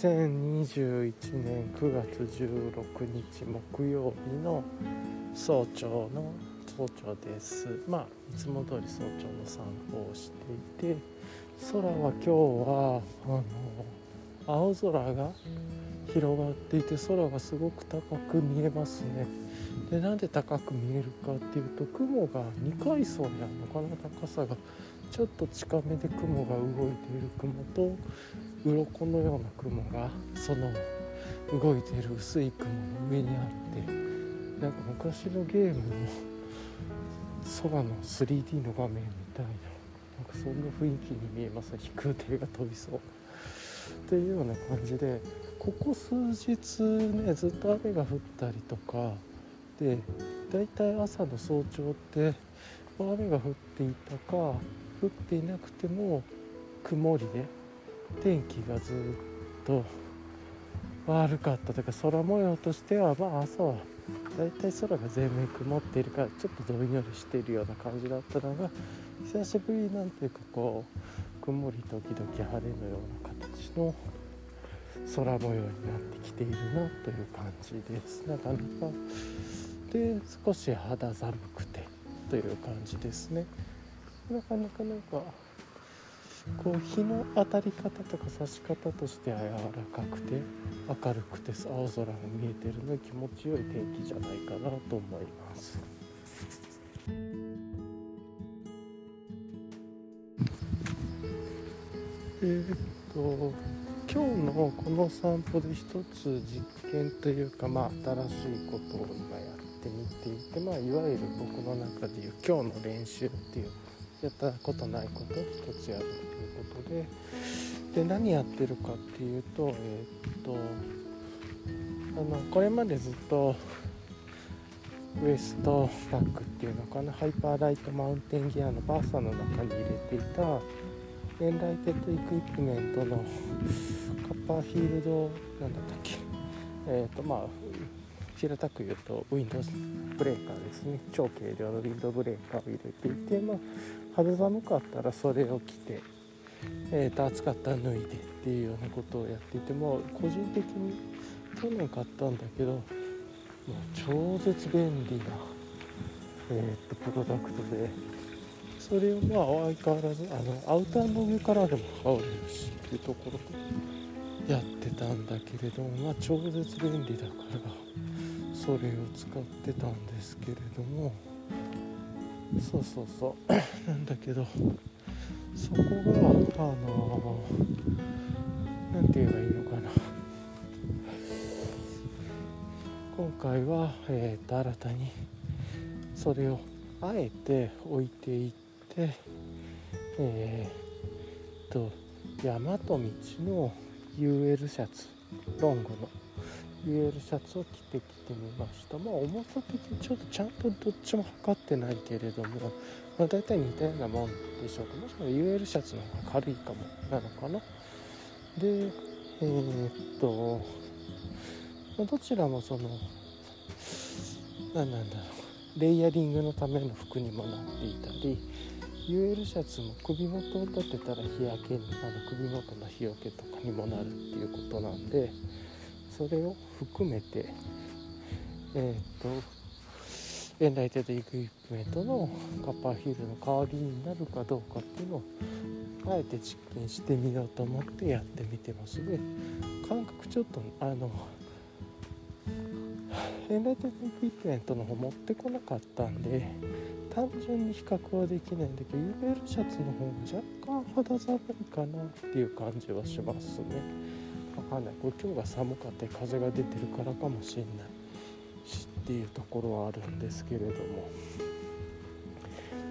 2021年9月16日木曜日の早朝の早朝です。まあいつも通り早朝の散歩をしていて空は今日はあの青空が広がっていて空がすごく高く見えますね。でなんで高く見えるかっていうと雲が2階層にあるのかな。高さがちょっと近めで雲が動いている雲と鱗のような雲がその動いている薄い雲の上にあってなんか昔のゲームの空の 3D の画面みたいななんかそんな雰囲気に見えます飛空艇が飛びそう。っていうような感じでここ数日ねずっと雨が降ったりとかでだいたい朝の早朝って雨が降っていたか降っていなくても曇りで天気がずっと悪かったというか空模様としてはまあ朝はだいたい空が全面曇っているからちょっとどんよりしているような感じだったのが久しぶりなんていうかこう曇り時々晴れのような形の空模様になってきているなという感じです。なかなかで少し肌寒くてという感じですね。なかなかなんかこう日の当たり方とか差し方としては柔らかくて明るくて青空が見えてるので気持ちよい天気じゃないかなと思います。えー、っと今日のこの散歩で一つ実験というかまあ新しいことを今やってみていてまあいわゆる僕の中でいう今日の練習っていうやったことないこと一つやるということで。で何やってるかっていうとえー、っとあのこれまでずっとウエストバッグっていうのかなハイパーライトマウンテンギアのバーサの中に入れていたEnlightened Equipment の Copperfield なんだったっけえっ、とまあ平たく言うと Windows ブレーカーですね。超軽量のウィンドブレーカーを入れていてまあ肌寒かったらそれを着て、えー、と暑かったら脱いでっていうようなことをやっていても個人的に去年買ったんだけどもう超絶便利な、えー、とプロダクトでそれをまあ相変わらずあのアウターの上からでも羽織れるしっていうところでやってたんだけれどもまあ超絶便利だからそれを使ってたんですけれどもそうそうそう。なんだけどそこがあの何て言えばいいのかな。今回は、えーと、新たにそれをあえて置いていってえー、と大和道の UL シャツロングの UL シャツを着てきてみました。まあ重さ的にちょっとちゃんとどっちも測ってないけれども、まあ、大体似たようなもんでしょうか。もしくは UL シャツの方が軽いかもなのかな。でえー、っと、まあ、どちらもその何なんだろう。レイヤリングのための服にもなっていたり UL シャツも首元を立てたら日焼けにあの首元の日よけとかにもなるっていうことなんでそれを含めてえっ、と Enlightened Equipment の Copperfield の代わりになるかどうかっていうのをあえて実験してみようと思ってやってみてますで感覚ちょっとあの Enlightened Equipment の方持ってこなかったんで単純に比較はできないんだけど UL シャツの方が若干肌寒いかなっていう感じはしますね。わかんない。これ今日が寒かった風が出てるからかもしれない。しっていうところはあるんですけれども。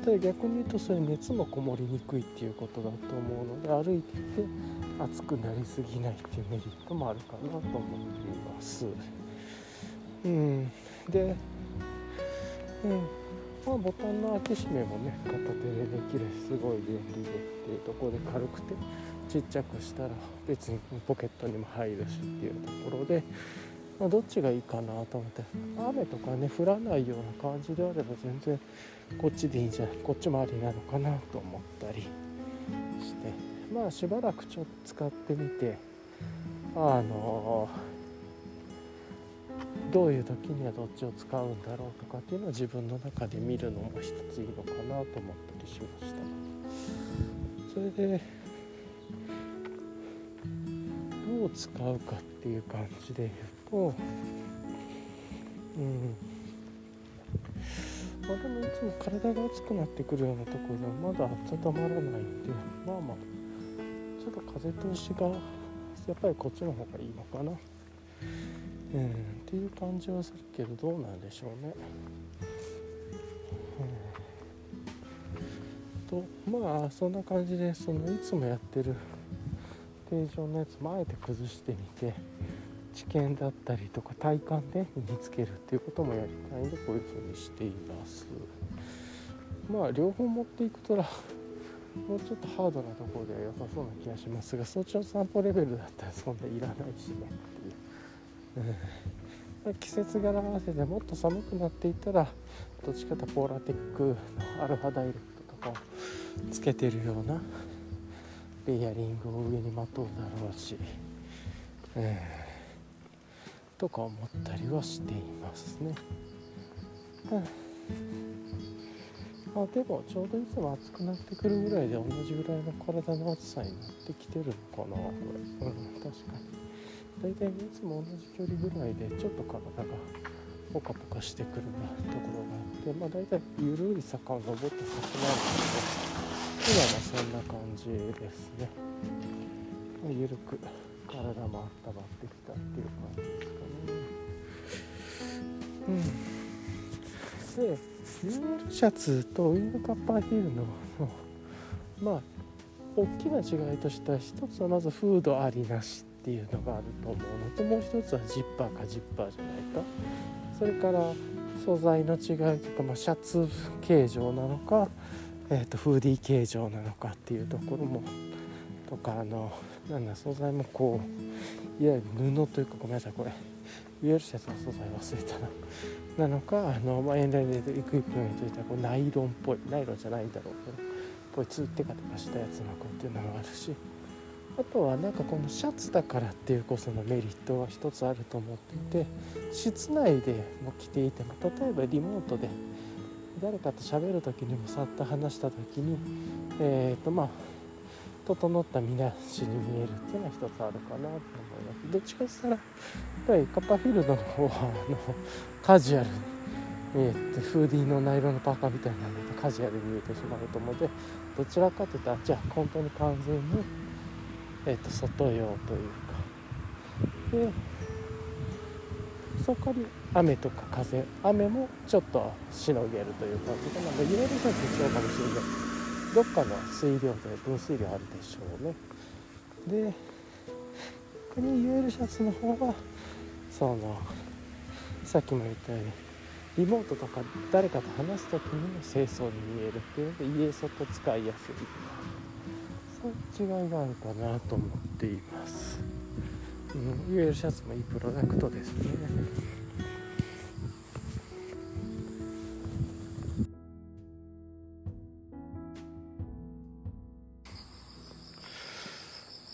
ただ逆に言うとそれ熱もこもりにくいっていうことだと思うので歩いてて暑くなりすぎないっていうメリットもあるかなと思っています。うん。でうん。まあボタンの開け閉めもね片手でできるしすごい便利でっていうところで軽くてちっちゃくしたら別にポケットにも入るしっていうところで、まあ、どっちがいいかなと思って雨とかね降らないような感じであれば全然こっちでいいんじゃないこっちもありなのかなと思ったりして。まあしばらくちょっと使ってみてあのどういう時にはどっちを使うんだろうとかっていうのを自分の中で見るのも一ついいのかなと思ったりしました。それでどう使うかっていう感じで言うとうん。まあでもいつも体が熱くなってくるようなところではまだ温まらないんでまあまあちょっと風通しがやっぱりこっちの方がいいのかな。うん。っていう感じはするけどどうなんでしょうね。うん、とまあそんな感じでそのいつもやってる形状のやつもあえて崩してみて知見だったりとか体感で身につけるっていうこともやりたいんでこういうふうにしています。まあ両方持っていくとらもうちょっとハードなところでは良さそうな気がしますが早朝散歩レベルだったらそんないらないしねっていう、季節柄合わせてもっと寒くなっていったらどっちかとポーラテックのアルファダイレクトとかをつけてるようなレイヤリングを上にまとうだろうし、えー、とか思ったりはしていますね。うんあ、でもちょうどいつも暑くなってくるぐらいで同じぐらいの体の暑さになってきてるのかなこれ。うん確かに。大体いつも同じ距離ぐらいでちょっと体がポカポカしてくるなところがあってまあ大体緩い坂を登った先なんですけど今もそんな感じですね、まあ、緩く体も温まってきたっていう感じですかね。うんで UL シャツとウィングカッパーヒールのまあ大きな違いとしては一つはまずフードありなしっていうのがあると思うのともう一つはジッパーかジッパーじゃないか。それから素材の違いとか、まあ、シャツ形状なのかえーと、フーディー形状なのかっていうところもとかあのなんだ素材もこういわゆる布というかごめんなさいこれウェルシャツの素材忘れたな。なのかあの、まあ、エンラインでエクイプメントといったらこうナイロンっぽいナイロンじゃないんだろうけどこいつテカテカしたやつのこうっていうのもあるし。あとはなんかこのシャツだからっていうこそのメリットが一つあると思っていて室内でも着ていても例えばリモートで誰かと喋る時にもさっと話した時にえっ、ー、とまあ整ったみなしに見えるっていうのは一つあるかなと思います。どっちかしたらやっぱりカッパーフィールドの方はあのカジュアルにえー、とフーディーのナイロンのパーカーみたいなのでカジュアルに見えてしまうと思うのでどちらかというとじゃあ本当に完全に、えー、と外用というか。でそこに雨とか風雨もちょっとしのげるという感じで、まあ、揺れる時必要かもしれない。どっかの水量で分水量あるでしょうね。で逆に UL シャツの方はそのさっきも言ったようにリモートとか誰かと話す時にも清掃に見えるっていうので家外使いやすい。そういう違いがあるかなと思っています。うん、UL シャツもいいプロダクトですね。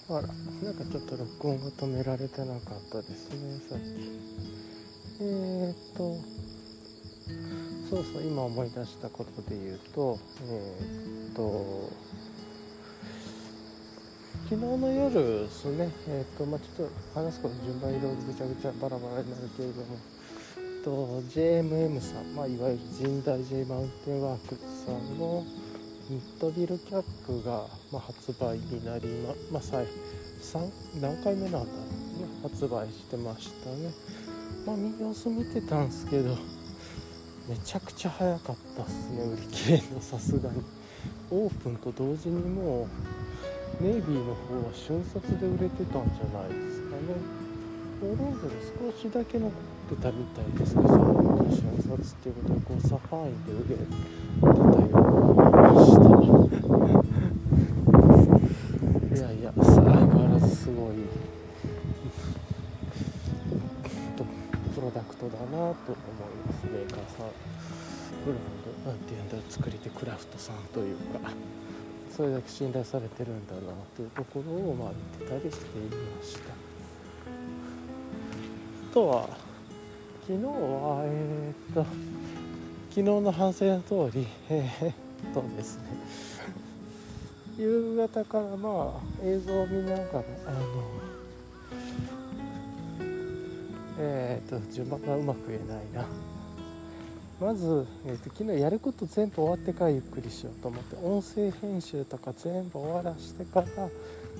あらなんかちょっと録音が止められてなかったですねさっき。えー、っとそうそう今思い出したことで言うとえー、っと昨日の夜ですね、えーとまあ、ちょっと話すこと順番いろいろぐちゃぐちゃバラバラになるけれども、と JMM さん、まあ、いわゆる神代 J マウンテンワークさんのミッドビルキャップが、まあ、発売になりま、まあ、3何回目なんだろうね発売してましたね。まあ様子見てたんですけどめちゃくちゃ早かったっすね売り切れのさすがに。オープンと同時にもうネイビーの方は瞬殺で売れてたんじゃないですかね。オレンジで少しだけ残ってたみたいですけどその瞬殺っていうことはこうサファインで売れてたように思いました。いやいや相変わらずすごいプロダクトだなと思います。メーカーさん。ブランドなんていうんだ作り手クラフトさんというか。それだけ信頼されてるんだなというところをまあ見てたりしていました。あとは昨日はえー、っと昨日の反省の通りえー、っとですね夕方からまあ映像を見ながらあのえー、っと順番がうまく言えないな。まず、えーと、昨日やること全部終わってからゆっくりしようと思って音声編集とか全部終わらしてから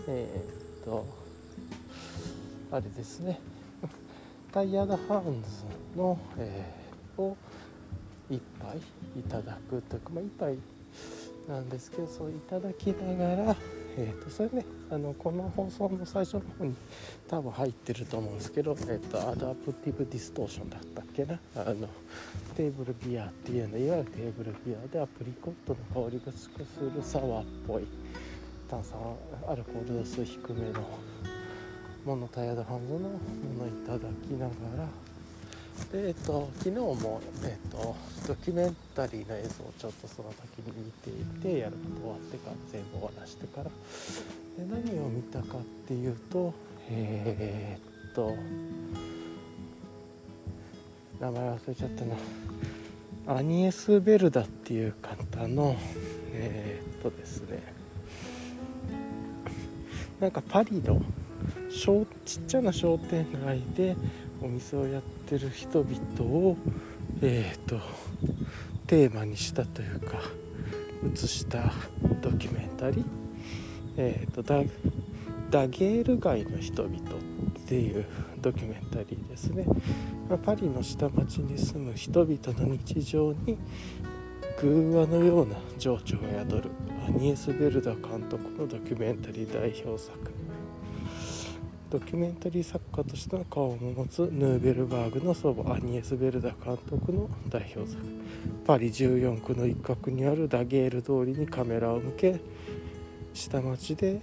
えっ、とあれですね。タイヤードハウンズの、えー、を1杯いただくというか、まあ、1杯なんですけどそういただきながらえーと、それねあのこの放送の最初の方に多分入ってると思うんですけど、えーと、アダプティブディストーションだったっけな？あのテーブルビアっていうのいわゆるテーブルビアでアプリコットの香りがするサワーっぽい炭酸アルコール度数低めのもの Tired Hands のものいただきながらでえっと昨日も、えっと、ドキュメンタリーの映像をちょっとその時に見ていてやること終わってから全部終わらしてから。で何を見たかっていうとえー、っと名前忘れちゃったな。アニエス・ベルダっていう方のえー、っとですね。なんかパリのちっちゃな商店街でお店をやってる人々をえーと、テーマにしたというか映したドキュメンタリー、えーと、ダダゲール街の人々っていうドキュメンタリーですね、まあ、パリの下町に住む人々の日常に偶話のような情緒が宿るアニエス・ベルダ監督のドキュメンタリー代表作。ドキュメンタリー。作家としての顔を持つヌーベルバーグの祖母アニエス・ベルダ監督の代表作パリ14区の一角にあるダゲール通りにカメラを向け下町で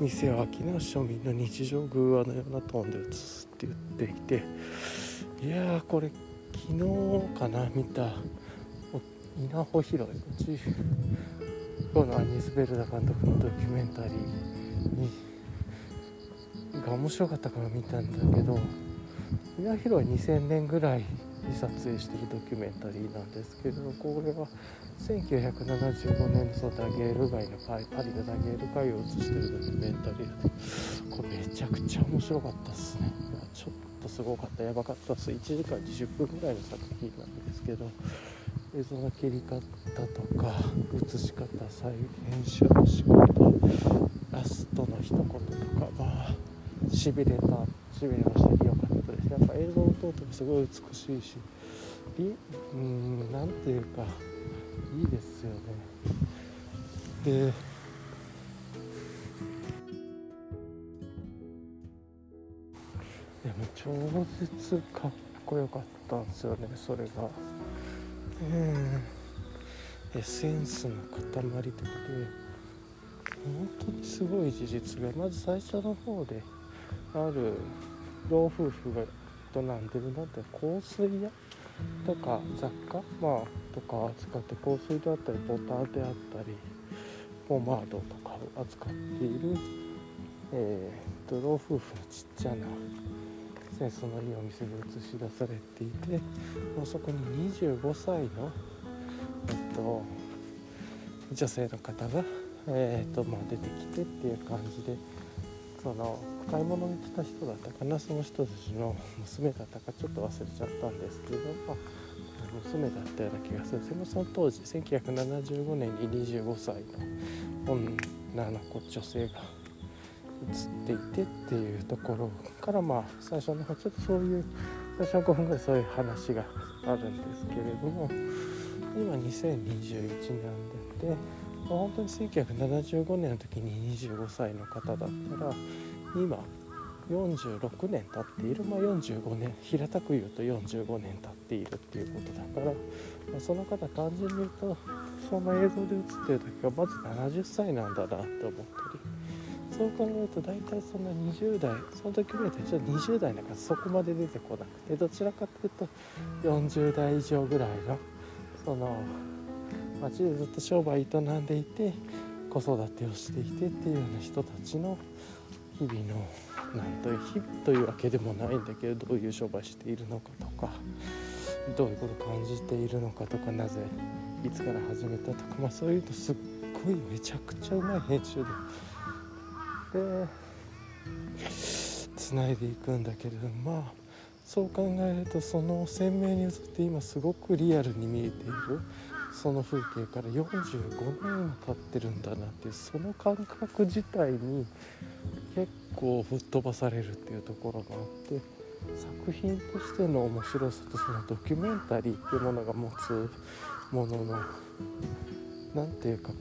店を商う庶民の日常偶話のようなトーンで映すって言っていていやーこれ昨日かな見た稲穂広いうちこのアニエス・ベルダ監督のドキュメンタリーにが面白かったから見たんだけど宮広は2000年ぐらいに撮影してるドキュメンタリーなんですけれどこれは1975年のそのダゲール街のパリパリのダゲール街を映してるドキュメンタリーでこれめちゃくちゃ面白かったっすね。ちょっとすごかったやばかったっす。1時間20分ぐらいの作品なんですけど映像の切り方とか映し方再編集の仕方ラストの一言とかまあしびれたしびれましたよかったですやっぱ映像を通ってもすごい美しいしうんなんていうかいいですよね。ででも超絶かっこよかったんですよねそれが。うんエッセンスの塊的で本当にすごい事実がまず最初の方である老夫婦が営んでるなんて香水屋とか雑貨、まあ、とか扱って香水であったりボタンであったりポマードとかを扱っている、えーと、老夫婦のちっちゃなセンスのいいお店で映し出されていてもうそこに25歳の、えっと、女性の方が、えーとまあ、出てきてっていう感じでその買い物に来た人だったかなその人たちの 娘だったかちょっと忘れちゃったんですけど、まあ、娘だったような気がする。でもその当時1975年に25歳の女の子女性が映っていてっていうところからまあ最初のちょっとそういう最初の5分ぐらいそういう話があるんですけれども今2021年でで本当に1975年の時に25歳の方だったら今46年経っている、まあ、45年平たく言うと45年経っているっていうことだから、まあ、その方単純に言うとその映像で映ってる時はまず70歳なんだなって思ったり。そう考えると大体そんな20代その時ぐらいでちょっと20代なんかそこまで出てこなくてどちらかというと40代以上ぐらいのその町でずっと商売営んでいて子育てをしていてっていうような人たちの日々のなんという日々というわけでもないんだけどどういう商売しているのかとかどういうことを感じているのかとかなぜいつから始めたとか、まあ、そういうとすっごいめちゃくちゃうまい編集ででつないでいくんだけれどまあそう考えるとその鮮明に映って今すごくリアルに見えている。その風景から45年も経ってるんだなっていうその感覚自体に結構吹っ飛ばされるっていうところがあって作品としての面白さとそのドキュメンタリーっていうものが持つものの何て言うか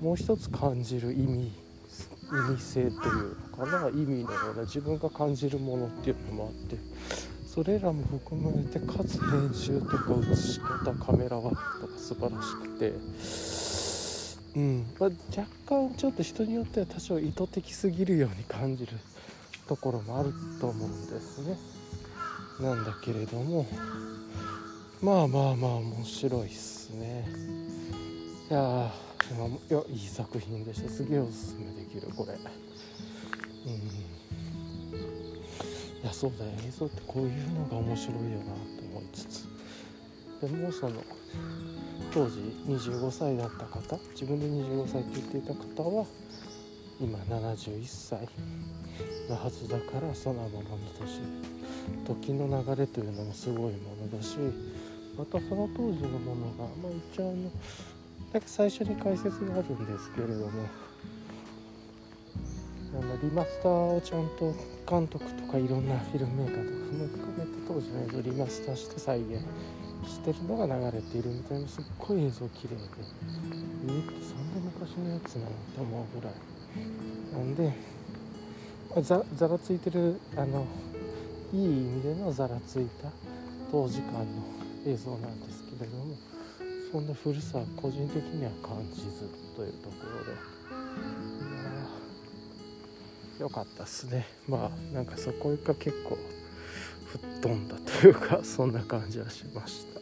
もう一つ感じる意味意味性というのかな意味のような自分が感じるものっていうのもあってそれらも含まれてかつ編集とか映し方カメラワークとか素晴らしくて。うん。まあ、若干ちょっと人によっては多少意図的すぎるように感じるところもあると思うんですね。なんだけれども。まあまあまあ面白いっすね。いやいやいい作品でした。すげえおすすめできるこれ。うん。いやそうだよ。映像ってこういうのが面白いよなと思いつつ。でもその当時25歳だった方自分で25歳って言っていた方は今71歳のはずだからそのままの年時の流れというのもすごいものだしまたその当時のものがまあ一応あのだけ最初に解説があるんですけれどもあのリマスターをちゃんと監督とかいろんなフィルムメーカーとかも含めて当時の映像をリマスターして再現してるのが流れているみたいなすっごい映像綺麗でえー、ってそんな昔のやつなのって思うぐらいなんで、まあ、ざざらついてるあのいい意味でのざらついた当時間の映像なんですけれどもそんな古さは個人的には感じずというところでよかったっすね。まあなんかそこが結構吹っ飛んだというかそんな感じはしました。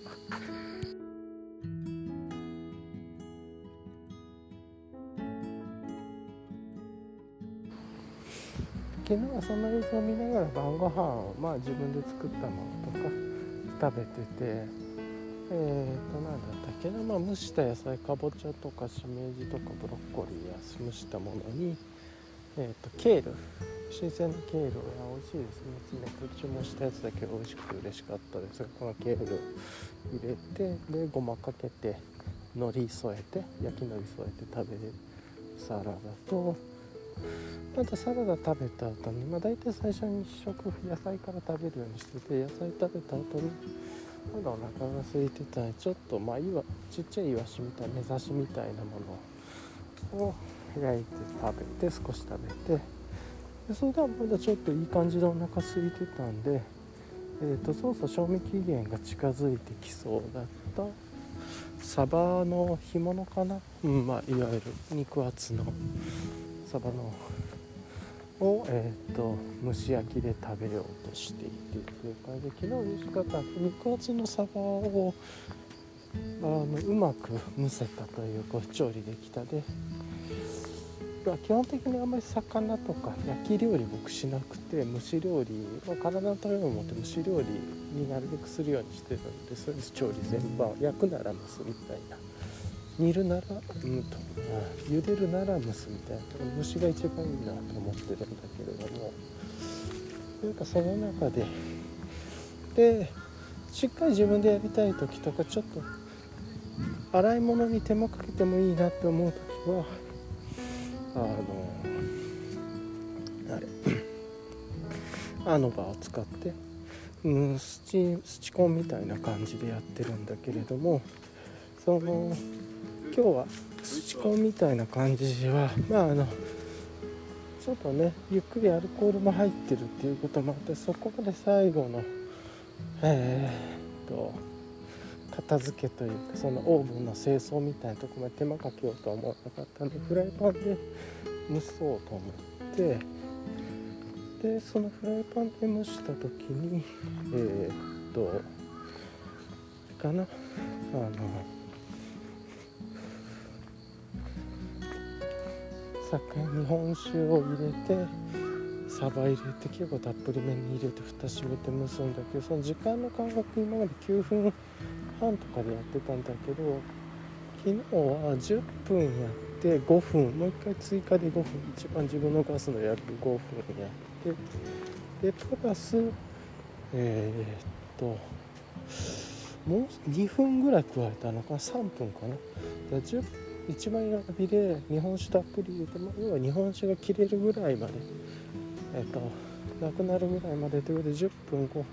昨日はその映像を見ながら晩ご飯をまあ自分で作ったものとか食べててえーと何だったっけな。まあ蒸した野菜かぼちゃとかしめじとかブロッコリーや蒸したものにえーとケール。新鮮なケール。や美味しいです。ね途中もしたやつだけ美味しくて嬉しかったです。がこのケール入れてでごまかけて海苔添えて焼き海苔添えて食べるサラダとあとサラダ食べた後にまあ大体最初に食野菜から食べるようにしてて野菜食べた後にまだお腹が空いてたちょっとまあいわちっちゃいイワシみたいな目刺しみたいなものを焼いて食べて少し食べてでそれではまだちょっといい感じでお腹空いてたんで、えーと、そうそう賞味期限が近づいてきそうだった。サバの干物かな、うんまあ、いわゆる肉厚のサバのを、えーと、蒸し焼きで食べようとしていてという感じで昨日美味しかった肉厚のサバをあのうまく蒸せたというこう調理できたで。基本的にあんまり魚とか焼き料理僕しなくて蒸し料理、まあ、体のためを思って蒸し料理になるべくするようにしてるんでそういう調理全般焼くなら蒸すみたいな。煮るならうんと茹でるなら蒸すみたいな蒸しが一番いいなと思ってるんだけれども。なんかその中ででしっかり自分でやりたい時とかちょっと洗い物に手間かけてもいいなって思う時はあのあれ。あの場を使って、うん、スチスチコンみたいな感じでやってるんだけれどもその今日はスチコンみたいな感じはまああのちょっとねゆっくりアルコールも入ってるっていうこともあってそこまで最後のえー、っと片付けというかそのオーブンの清掃みたいなとこまで手間かけようとは思わなかったんでフライパンで蒸そうと思ってでそのフライパンで蒸した時にえー、っとかな？あの酒日本酒を入れてサバ入れて結構たっぷりめに入れて蓋閉めて蒸すんだけどその時間の感覚今まで9分半とかでやってたんだけど昨日は10分やって5分。もう一回追加で5分。一番自分のガスの約5分やって。でプラスえー、っともう2分ぐらい加えたのか3分かな？で10一番弱火で日本酒たっぷり入れて、まあ、要は日本酒が切れるぐらいまでえっとなくなるぐらいまでということで10分後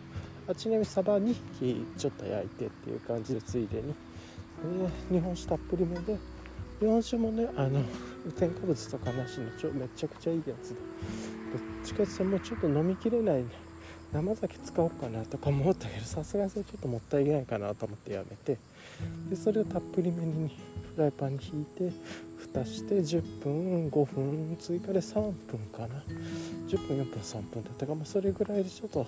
あちなみにサバ2匹ちょっと焼いてっていう感じでついでに。で日本酒たっぷりめで日本酒もねあの添加物とかなしのちょめちゃくちゃいいやつでどっちかってもうちょっと飲みきれない。ね生酒使おうかなとか思ったけどさすがにそれちょっともったいないかなと思ってやめて。でそれをたっぷりめにフライパンに引いて蓋して10分5分追加で3分かな。10分4分3分だったか、まあ、それぐらいでちょっと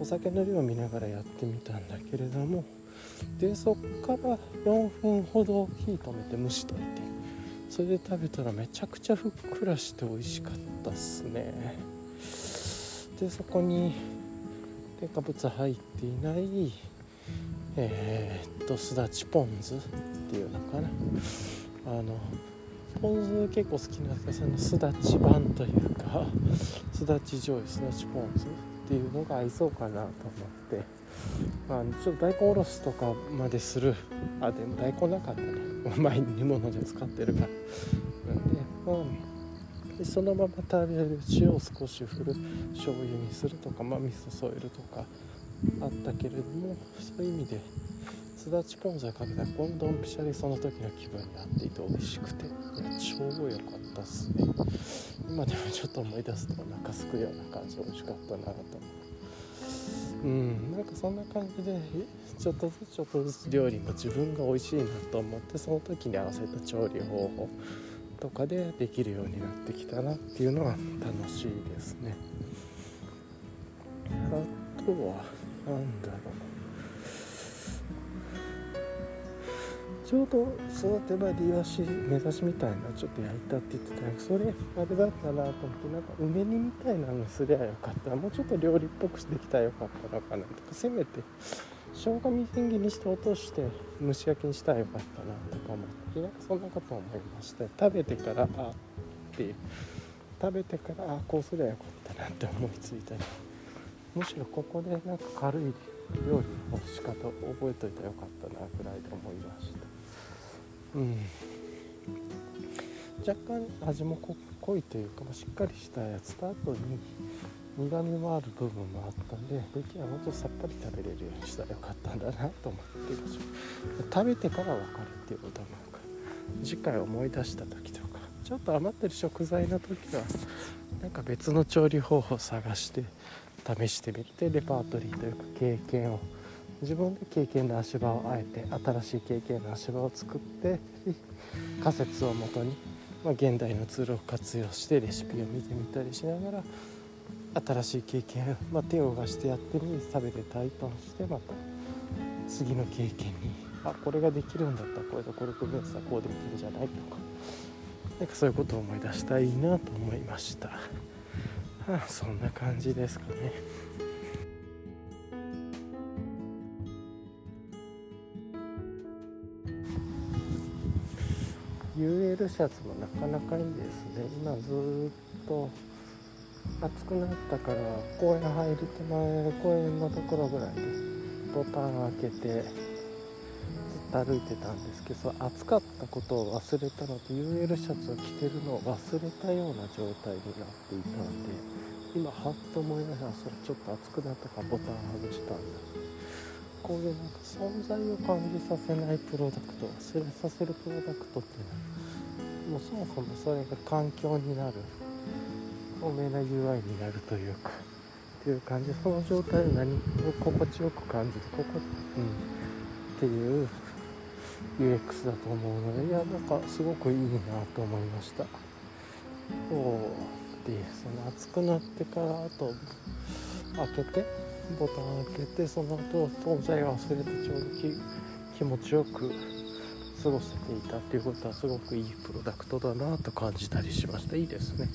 お酒の量を見ながらやってみたんだけれどもでそっから4分ほど火止めて蒸しといてそれで食べたらめちゃくちゃふっくらして美味しかったっすね。でそこに添加物入っていないえー、っとすだちポン酢っていうのかな。あのポン酢結構好きなんですけどそのすだち版というかすだち醤油すだちポン酢っていうのが合いそうかなと思って。まあちょっと大根おろしとかまでする。あでも大根なかったね前に煮物で使ってるから。なんでまあでそのまま食べる塩を少し振る醤油にするとかまあ味噌添えるとか。あったけれどもそういう意味ですだちポン酢をかけたらどんどんぴしゃりその時の気分になっていて美味しくていや超良かったっすね。今でもちょっと思い出すとお腹すくような感じ美味しかったなと。うんなんかそんな感じでちょっとずつちょっとずつ料理も自分が美味しいなと思ってその時に合わせた調理方法とかでできるようになってきたなっていうのは楽しいですね。あとは何だろうちょうど育て場でイワシ目指しみたいなちょっと焼いたって言ってたけどそれあれだったなと思ってなんか梅煮みたいなのすりゃよかったもうちょっと料理っぽくできたらよかったのかなとかせめて生姜みじん切りにして落として蒸し焼きにしたらよかったなとか思ってなんかそんなこと思いました食べてからあっていう食べてからあこうすりゃよかったなって思いついたりむしろここでなんか軽い料理の仕方を覚えといたらよかったなぐらいで思いました。うん。若干味も濃いというか、しっかりしたやつと後に苦みもある部分もあったんで出来はもうちょっとさっぱり食べれるようにしたらよかったんだなと思ってました食べてから分かるっていうことなんか次回思い出した時とかちょっと余ってる食材の時はなんか別の調理方法を探して試してみてレパートリーというか経験を自分で経験の足場をあえて新しい経験の足場を作って仮説をもとに、まあ、現代のツールを活用してレシピを見てみたりしながら新しい経験、まあ、手を貸してやってみ食べて体感してまた次の経験にあこれができるんだったらこれとこれ組み合わせたらこうできるんじゃないとかなんかそういうことを思い出したいなと思いました。はあ、そんな感じですかね。UL シャツもなかなかいいですね今ずっと暑くなったから公園入る手前公園のところぐらいでボタン開けて歩いてたんですけど暑かったことを忘れたのと UL シャツを着てるのを忘れたような状態になっていたんで今はっと思い出したそれちょっと暑くなったからボタン外したんだこういうなんか存在を感じさせないプロダクト忘れさせるプロダクトっていうのはもうそもそもそれが環境になる透明な UI になるというかっていう感じその状態を何を心地よく感じるここ、うん、っていう UX だと思うのでいやなんかすごくいいなと思いました。そうでその暑くなってからあと開けてボタン開けてその後存在を忘れてちょうど気持ちよく過ごせていたっていうことはすごくいいプロダクトだなと感じたりしました。いいですね。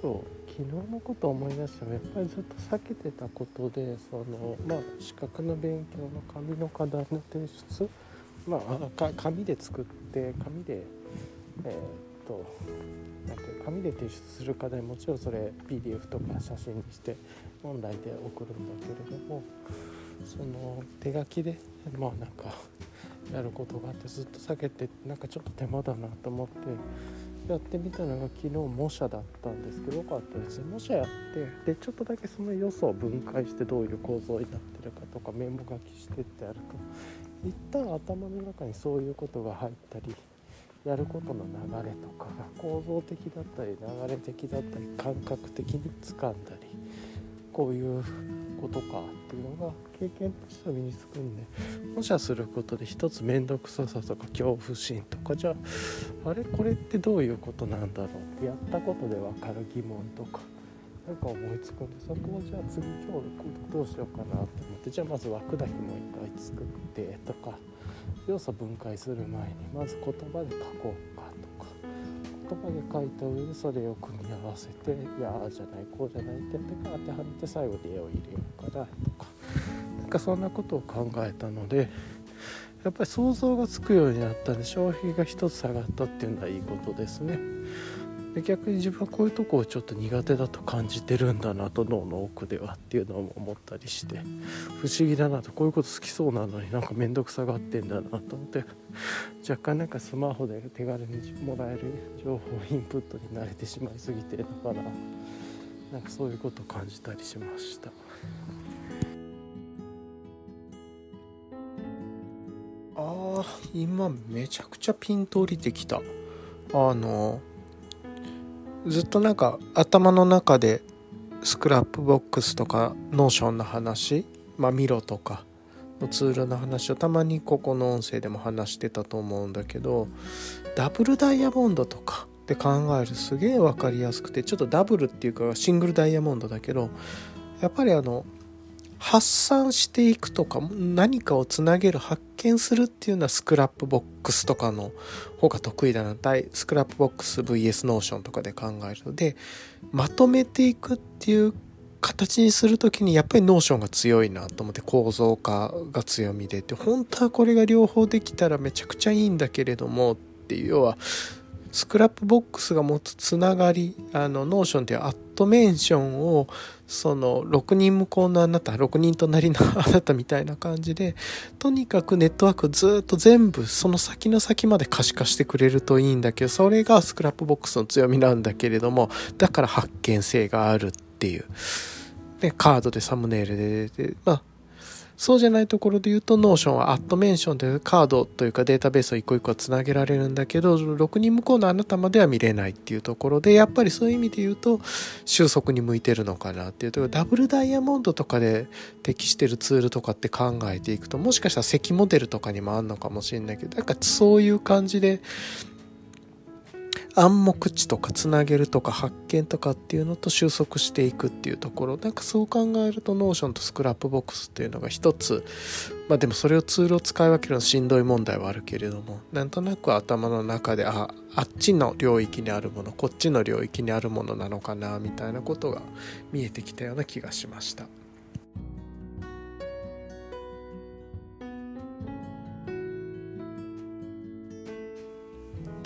と昨日のこと思い出してもやっぱりずっと避けてたことでその、まあ、資格の勉強の紙の課題の提出、まあ、紙で作って紙で、えー、っとなんて紙で提出する課題もちろんそれ PDF とか写真にして問題で送るんだけれどもその手書きでまあなんかやることがあってずっと避けてなんかちょっと手間だなと思ってやってみたのが昨日模写だったんですけどよかったです。ね模写やってでちょっとだけその要素を分解してどういう構造になってるかとかメモ書きしてってやると一旦頭の中にそういうことが入ったりやることの流れとかが構造的だったり流れ的だったり感覚的に掴んだりこういうことかっていうのが経験として身につくんで模写することで一つ面倒くささとか恐怖心とかじゃああれこれってどういうことなんだろうってやったことで分かる疑問とか何か思いつくんでそこをじゃあ次今日どうしようかなと思ってじゃあまず枠だけもう一回作ってとか要素分解する前にまず言葉で書こう。か言葉で書いた上でそれを組み合わせていやあじゃないこうじゃないってやってから当てはめて最後で絵を入れようかなとかなんかそんなことを考えたのでやっぱり想像がつくようになったんで消費が一つ下がったっていうのはいいことですね。で逆に自分はこういうとこをちょっと苦手だと感じてるんだなと脳の奥ではっていうのも思ったりして不思議だなとこういうこと好きそうなのになんか面倒くさがってんだなと思って若干なんかスマホで手軽にもらえる情報インプットに慣れてしまいすぎてるのかななんかそういうことを感じたりしました。あ今めちゃくちゃピンと降りてきたあのずっとなんか頭の中で Scrapbox とか Notion の話まあ Miro とかのツールの話をたまにここの音声でも話してたと思うんだけどダブルダイヤモンドとかで考えるすげえ分かりやすくてちょっとダブルっていうかシングルダイヤモンドだけどやっぱりあの発散していくとか何かをつなげる発見するっていうのは Scrapbox とかの方が得意だな。対 Scrapbox VS Notion とかで考えるのでまとめていくっていう形にする時にやっぱり Notion が強いなと思って構造化が強みで。って本当はこれが両方できたらめちゃくちゃいいんだけれどもっていう要は Scrapbox が持つつながりあの Notion っていうアットメンションをその6人向こうのあなた6人隣のあなたみたいな感じでとにかくネットワークずっと全部その先の先まで可視化してくれるといいんだけどそれが Scrapbox の強みなんだけれどもだから発見性があるっていう。でカードでサムネイルで出て、まあそうじゃないところで言うと、 Notion はアットメンションでカードというかデータベースを一個一個つなげられるんだけど、6人向こうのあなたまでは見れないっていうところで、やっぱりそういう意味で言うと、収束に向いてるのかなっていう。ところ、ダブルダイヤモンドとかで適してるツールとかって考えていくと、もしかしたら SECI モデルとかにもあんのかもしれないけど、なんかそういう感じで、暗黙知とかつなげるとか発見とかっていうのと収束していくっていうところ。なんかそう考えると Notion と Scrapbox っていうのが一つ。まあでもそれをツールを使い分けるのしんどい問題はあるけれども。なんとなく頭の中でああっちの領域にあるものこっちの領域にあるものなのかなみたいなことが見えてきたような気がしました。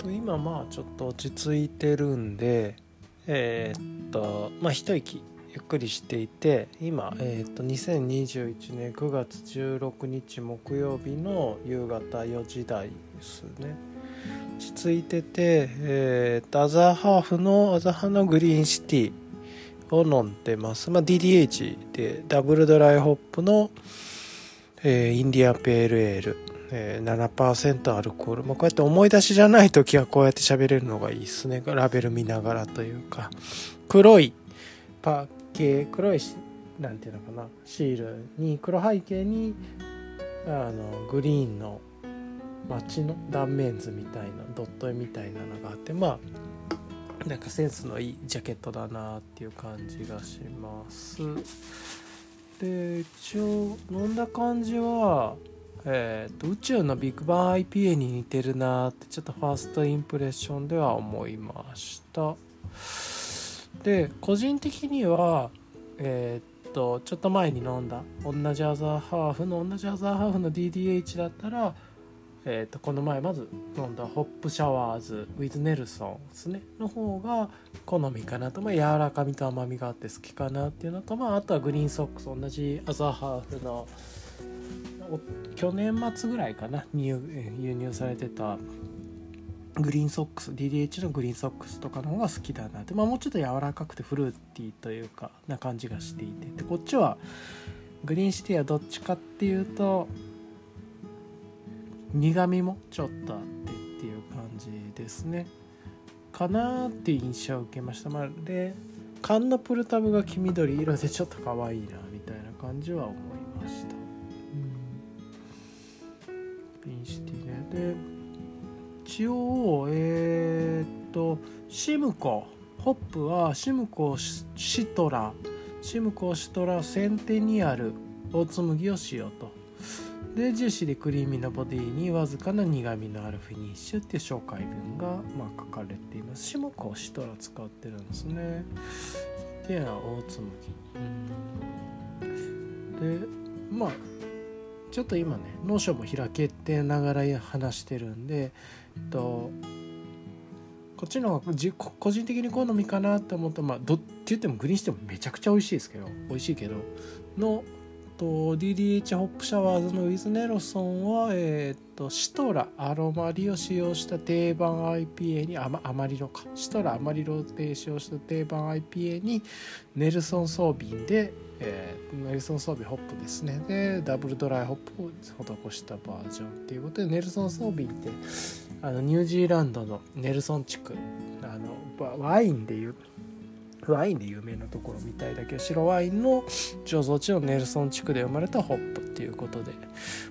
今まあちょっと落ち着いてるんでえー、っとまあ一息ゆっくりしていて今、えー、っと2021年9月16日木曜日の夕方4時台ですね。落ち着いてて、えー、っとアザーハーフのアザハのグリーンシティを飲んでます、まあ、DDH でダブルドライホップの、えー、インディアンペールエール。えー、7%アルコール。まあ、こうやって思い出しじゃない時はこうやって喋れるのがいいですね。ラベル見ながらというか。黒いパッケー、黒いなんていうのかな、シールに、黒背景に、あの、グリーンの街の断面図みたいな、ドット絵みたいなのがあって、まあ、なんかセンスのいいジャケットだなっていう感じがします。で、一応飲んだ感じは、えーと、宇宙のビッグバン IPA に似てるなってちょっとファーストインプレッションでは思いました。で個人的にはえーっとちょっと前に飲んだ同じアザーハーフの同じアザーハーフの DDH だったらえー、とこの前まず飲んだホップシャワーズ with ネルソンですね。の方が好みかなと、まあ、柔らかみと甘みがあって好きかなっていうのと、まあ、あとは Green Socks 同じ Other Half の去年末ぐらいかなに輸入されてたグリーンソックス DDH のグリーンソックスとかの方が好きだなって、まあ、もうちょっと柔らかくてフルーティーというかな感じがしていて。でこっちはグリーンシティはどっちかっていうと苦みもちょっとあってっていう感じですね。かなっていう印象を受けました。まあで缶のプルタブが黄緑色でちょっと可愛いなみたいな感じは思いました。ピンシティね。で一応えー、っとシムコ。ホップはシムコシトラ。シムコシトラセンテニアルオーツ麦を使用と。でジューシーでクリーミーなボディにわずかな苦みのあるフィニッシュっていう紹介文が、まあ、書かれています。シムコシトラ使ってるんですね。ではオーツ麦でまあちょっと今ね Notion も開けてながら話してるんで、えっと、こっちの方が個人的に好みかなと思ったまあどって言ってもグリーンしてもめちゃくちゃ美味しいですけど美味しいけどのと DDH ホップシャワーズのウィズネロソンは、えーと、シトラアロマリを使用した定番 IPA にアマアマリロか。シトラアマリロで使用した定番 IPA にネルソン装瓶で、えー、ネルソン装瓶ホップですね。でダブルドライホップを施したバージョンっていうことでネルソン装瓶ってあのニュージーランドのネルソン地区あのワインでいうワインで有名なところみたいだけど白ワインの醸造地のネルソン地区で生まれたホップっていうことで、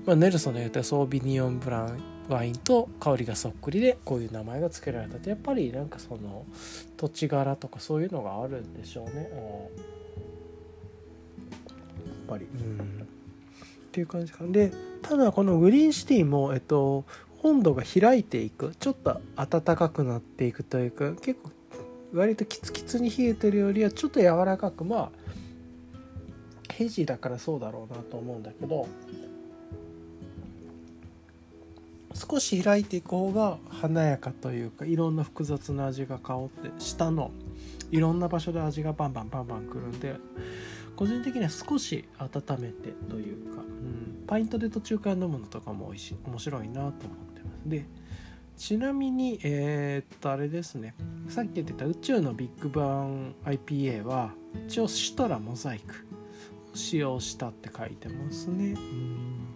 まあ、ネルソンの言うたソービニオンブランワインと香りがそっくりでこういう名前が付けられたってやっぱりなんかその土地柄とかそういうのがあるんでしょうね。やっぱり。うんっていう感じかでただこのグリーンシティもえっと温度が開いていくちょっと暖かくなっていくというか結構割とキツキツに冷えてるよりはちょっと柔らかくまあヘジだからそうだろうなと思うんだけど少し開いていく方が華やかというかいろんな複雑な味が香って下のいろんな場所で味がバンバンバンバンくるんで個人的には少し温めてというか、うん、パイントで途中から飲むのとかも美味しい面白いなと思ってます。でちなみにえー、っとあれですね。さっき言ってた宇宙のビッグバン IPA は一応シトラモザイクを使用したって書いてますね。うん。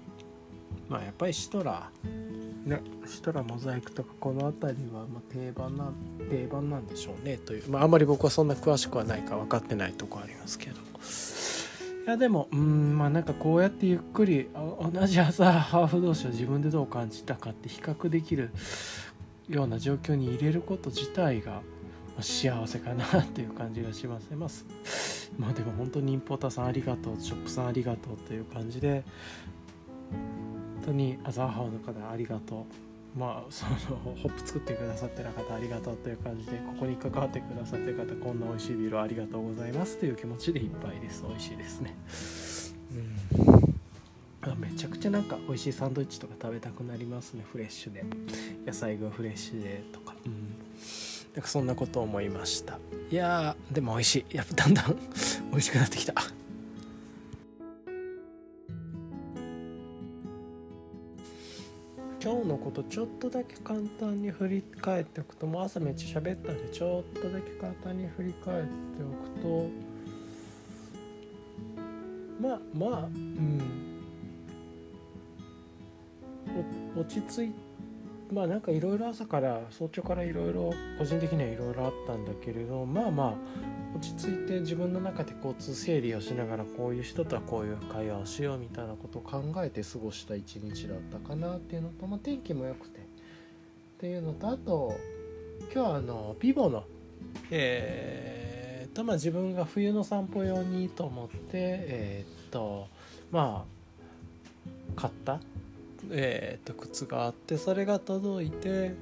まあやっぱりシトラねシトラモザイクとかこの辺りはま定番な定番なんでしょうねという。まああんまり僕はそんな詳しくはないか分かってないとこありますけど。いやでもうんまあなんかこうやってゆっくり同じ朝 ハーフ同士を自分でどう感じたかって比較できるような状況に入れること自体が幸せかなっていう感じがしますね。まあ、まあ、でも本当にインポーターさんありがとうショップさんありがとうという感じで本当にアザーハーフの方ありがとうまあそのホップ作ってくださってる方ありがとうという感じでここに関わってくださってる方こんな美味しいビールありがとうございますという気持ちでいっぱいです。美味しいですね。うん。めちゃくちゃなんか美味しいサンドイッチとか食べたくなりますね。フレッシュで。野菜がフレッシュでとか。うん。なんかそんなことを思いました。いやーでも美味しい。やっぱだんだん 美味しくなってきた。今日のことちょっとだけ簡単に振り返っておくともう朝めっちゃ喋ったんでちょっとだけ簡単に振り返っておくとまあまあうん。落ち着いまあなんかいろいろ朝から早朝からいろいろ個人的にはいろいろあったんだけれどまあまあ落ち着いて自分の中で交通整理をしながらこういう人とはこういう会話をしようみたいなことを考えて過ごした一日だったかなっていうのと、まあ、天気も良くて。っていうのとあと今日はあのビボのえー、とまあ自分が冬の散歩用にと思ってえー、っとまあ買ったえー、っと靴があってそれが届いて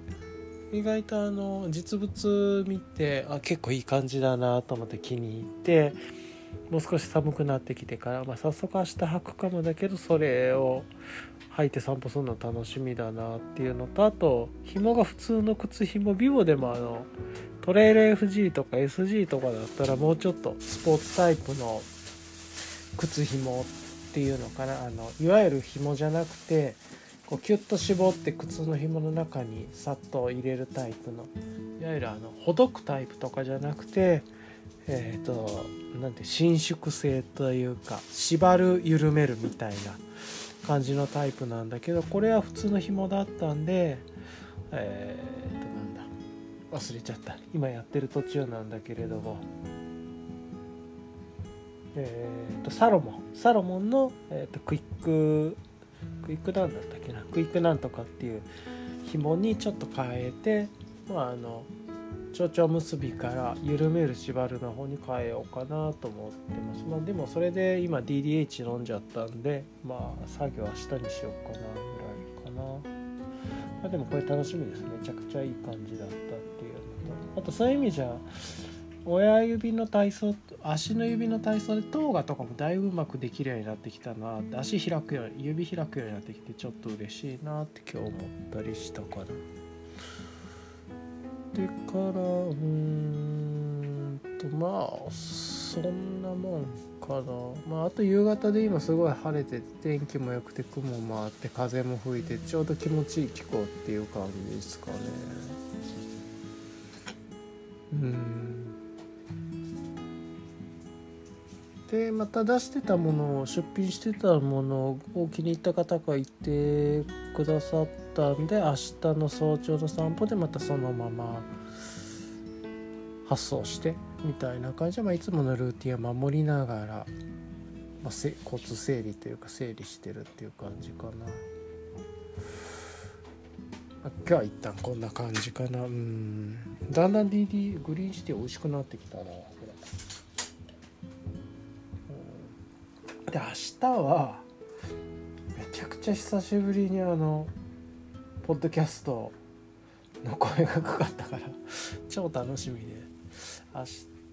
意外とあの実物見てあ結構いい感じだなと思って気に入ってもう少し寒くなってきてから、まあ、早速明日履くかもだけどそれを履いて散歩するの楽しみだなっていうのとあと紐が普通の靴紐ビボでもあのトレイル FG とか SG とかだったらもうちょっとスポーツタイプの靴紐っていうのかな。あのいわゆる紐じゃなくてこうキュッと絞って靴の紐の中にさっと入れるタイプのいわゆるあのほどくタイプとかじゃなくてえっ、ー、となんて伸縮性というか縛る緩めるみたいな感じのタイプなんだけどこれは普通の紐だったんでえっ、ー、となんだ忘れちゃった。今やってる途中なんだけれども。え、ー、と Salomon。Salomon の、えーと、クイッククイックなんだったっけなクイックなんとかっていう紐にちょっと変えてまああの蝶々結びから緩める縛るの方に変えようかなと思ってます、まあ、でもそれで今 DDH 飲んじゃったんでまあ作業明日にしようかなぐらいかな、まあ、でもこれ楽しみですめちゃくちゃいい感じだったっていうのと。あとそういう意味じゃ親指の体操足の指の体操でトーガとかもだいぶうまくできるようになってきたなって足開くように指開くようになってきてちょっと嬉しいなって今日思ったりしたかな。でからうんとまあそんなもんかな。まああと夕方で今すごい晴れて天気も良くて雲もあって風も吹いてちょうど気持ちいい気候っていう感じですかね。うん。でまた出してたものを出品してたものを気に入った方がいてくださったんで明日の早朝の散歩でまたそのまま発送してみたいな感じで、まあ、いつものルーティンは守りながら、まあ、交通整理というか整理してるっていう感じかな。今日は一旦こんな感じかな。うん。だんだん DD グリーンシティ美味しくなってきたな。で明日はめちゃくちゃ久しぶりにあのポッドキャストの声がかかったから 超楽しみで。明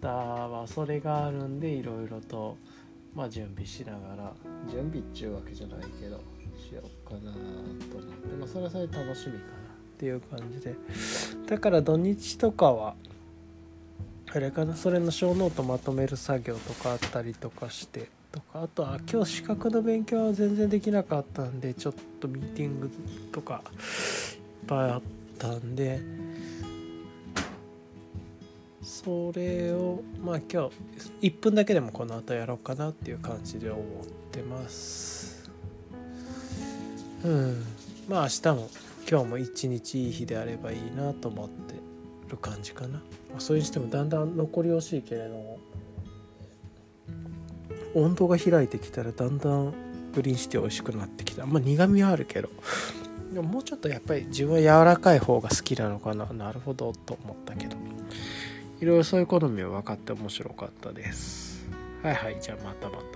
日はそれがあるんでいろいろとまあ準備しながら。準備っちゅうわけじゃないけどしようかなと思って。まあそれはそれ楽しみかな。っていう感じで。だから土日とかはあれかなそれの小ノートまとめる作業とかあったりとかしてとかあとは今日資格の勉強は全然できなかったんでちょっとミーティングとかいっぱいあったんで。それをまあ今日1分だけでもこの後やろうかなっていう感じで思ってます。うん。まあ明日も今日も一日いい日であればいいなと思ってる感じかな、それにしてもだんだん残り惜しいけれども。温度が開いてきたらだんだんグリーンして美味しくなってきた。まあ苦みはあるけど。でももうちょっとやっぱり自分は柔らかい方が好きなのかな。なるほどと思ったけど。いろいろそういう好みは分かって面白かったです。はいはい。じゃあまたまた。